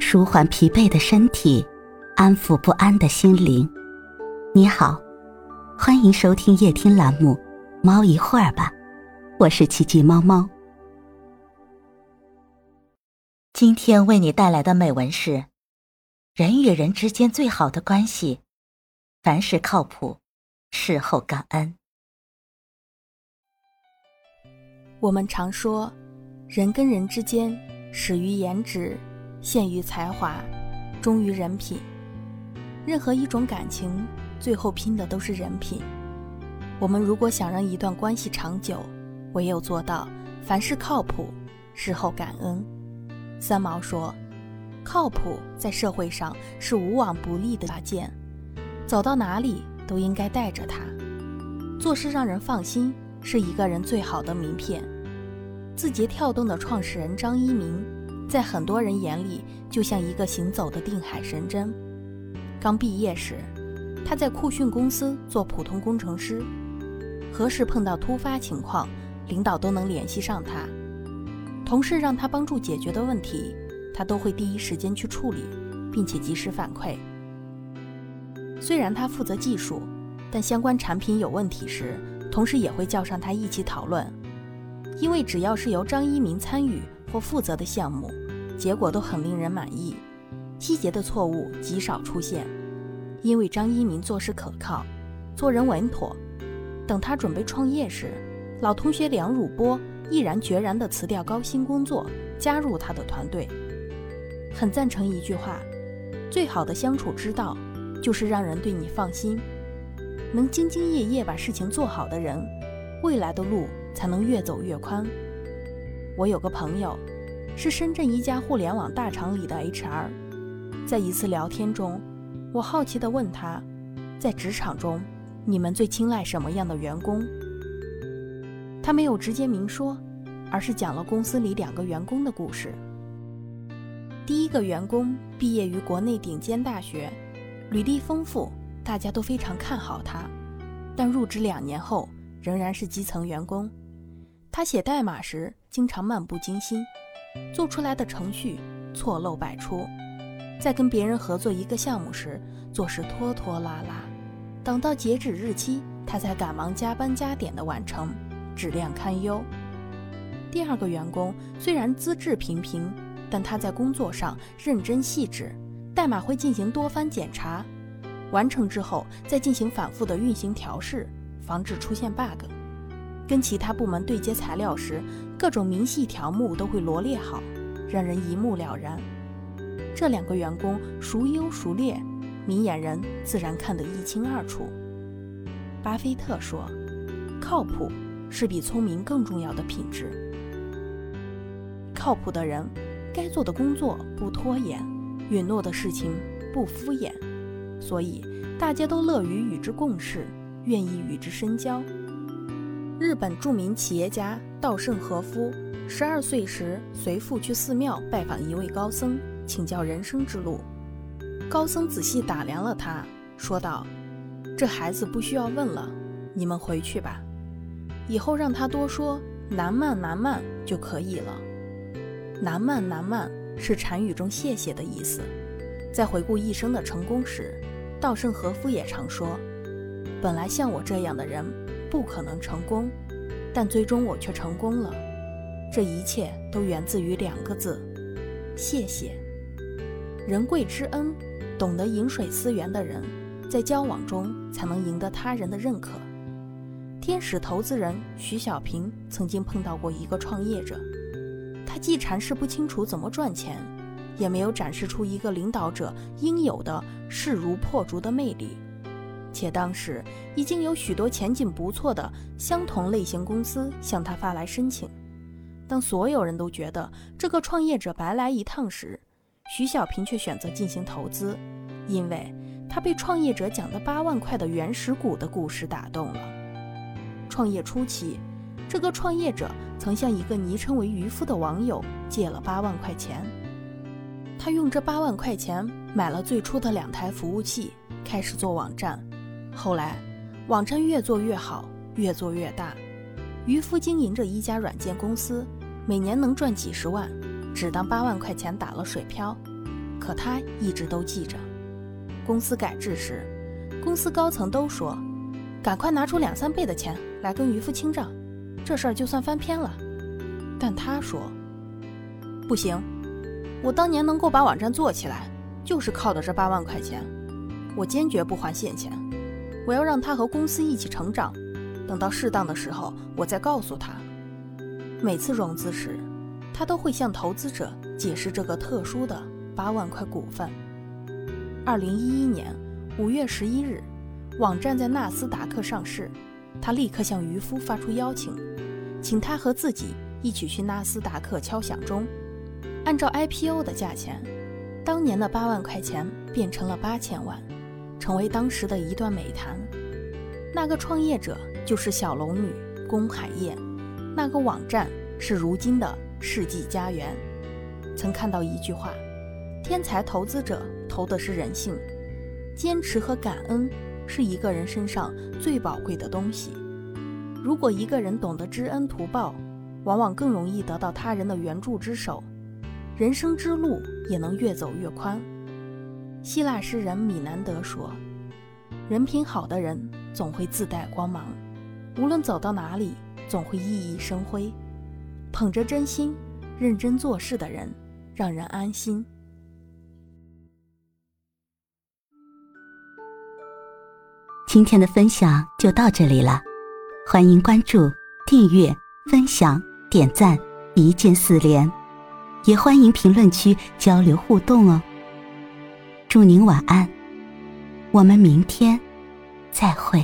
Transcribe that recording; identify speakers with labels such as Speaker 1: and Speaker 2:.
Speaker 1: 舒缓疲惫的身体，安抚不安的心灵。你好，欢迎收听夜听栏目《猫一会儿吧》，我是奇迹猫猫。今天为你带来的美文是：人与人之间最好的关系，凡事靠谱，事后感恩。
Speaker 2: 我们常说，人跟人之间始于颜值，陷于才华，忠于人品。任何一种感情，最后拼的都是人品。我们如果想让一段关系长久，唯有做到凡事靠谱，事后感恩。三毛说：“靠谱在社会上是无往不利的大件，走到哪里都应该带着它。做事让人放心。”是一个人最好的名片。字节跳动的创始人张一鸣，在很多人眼里就像一个行走的定海神针。刚毕业时，他在酷讯公司做普通工程师，何时碰到突发情况，领导都能联系上他。同事让他帮助解决的问题，他都会第一时间去处理，并且及时反馈。虽然他负责技术，但相关产品有问题时，同事也会叫上他一起讨论，因为只要是由张一鸣参与或负责的项目，结果都很令人满意，细节的错误极少出现。因为张一鸣做事可靠，做人稳妥。等他准备创业时，老同学梁汝波毅然决然地辞掉高薪工作，加入他的团队。很赞成一句话：最好的相处之道，就是让人对你放心。能兢兢业业把事情做好的人，未来的路才能越走越宽。我有个朋友，是深圳一家互联网大厂里的 HR。在一次聊天中，我好奇地问他，在职场中，你们最青睐什么样的员工？他没有直接明说，而是讲了公司里两个员工的故事。第一个员工毕业于国内顶尖大学，履历丰富。大家都非常看好他，但入职两年后仍然是基层员工。他写代码时经常漫不经心，做出来的程序错漏百出。在跟别人合作一个项目时，做事拖拖拉拉，等到截止日期，他才赶忙加班加点的完成，质量堪忧。第二个员工虽然资质平平，但他在工作上认真细致，代码会进行多番检查。完成之后，再进行反复的运行调试，防止出现 bug。跟其他部门对接材料时，各种明细条目都会罗列好，让人一目了然。这两个员工孰优孰劣，明眼人自然看得一清二楚。巴菲特说：“靠谱是比聪明更重要的品质。靠谱的人，该做的工作不拖延，允诺的事情不敷衍。”所以，大家都乐于与之共事，愿意与之深交。日本著名企业家稻盛和夫十二岁时随父去寺庙拜访一位高僧，请教人生之路。高僧仔细打量了他，说道：“这孩子不需要问了，你们回去吧。以后让他多说‘南曼南曼’就可以了。‘南曼南曼’是禅语中‘谢谢’的意思。在回顾一生的成功时。”稻盛和夫也常说：“本来像我这样的人不可能成功，但最终我却成功了。这一切都源自于两个字：谢谢。人贵知恩，懂得饮水思源的人，在交往中才能赢得他人的认可。”天使投资人徐小平曾经碰到过一个创业者，他既阐释不清楚怎么赚钱。也没有展示出一个领导者应有的势如破竹的魅力，且当时已经有许多前景不错的相同类型公司向他发来申请。当所有人都觉得这个创业者白来一趟时，徐小平却选择进行投资，因为他被创业者讲的八万块的原始股的故事打动了。创业初期，这个创业者曾向一个昵称为渔夫的网友借了八万块钱。他用这八万块钱买了最初的两台服务器，开始做网站。后来，网站越做越好，越做越大。渔夫经营着一家软件公司，每年能赚几十万，只当八万块钱打了水漂。可他一直都记着。公司改制时，公司高层都说：“赶快拿出两三倍的钱来跟渔夫清账，这事儿就算翻篇了。”但他说：“不行，我当年能够把网站做起来，就是靠的这八万块钱。我坚决不还现钱，我要让他和公司一起成长。等到适当的时候，我再告诉他。”每次融资时，他都会向投资者解释这个特殊的八万块股份。二零一一年五月十一日，网站在纳斯达克上市，他立刻向渔夫发出邀请，请他和自己一起去纳斯达克敲响钟。按照 IPO 的价钱，当年的八万块钱变成了八千万，成为当时的一段美谈。那个创业者就是小龙女龚海燕。那个网站是如今的世纪佳缘。曾看到一句话：天才投资者投的是人性，坚持和感恩是一个人身上最宝贵的东西。如果一个人懂得知恩图报，往往更容易得到他人的援助之手，人生之路也能越走越宽。希腊诗人米南德说：“人品好的人总会自带光芒，无论走到哪里。”总会熠熠生辉，捧着真心、认真做事的人，让人安心。
Speaker 1: 今天的分享就到这里了，欢迎关注、订阅、分享、点赞，一键四连，也欢迎评论区交流互动哦。祝您晚安，我们明天再会。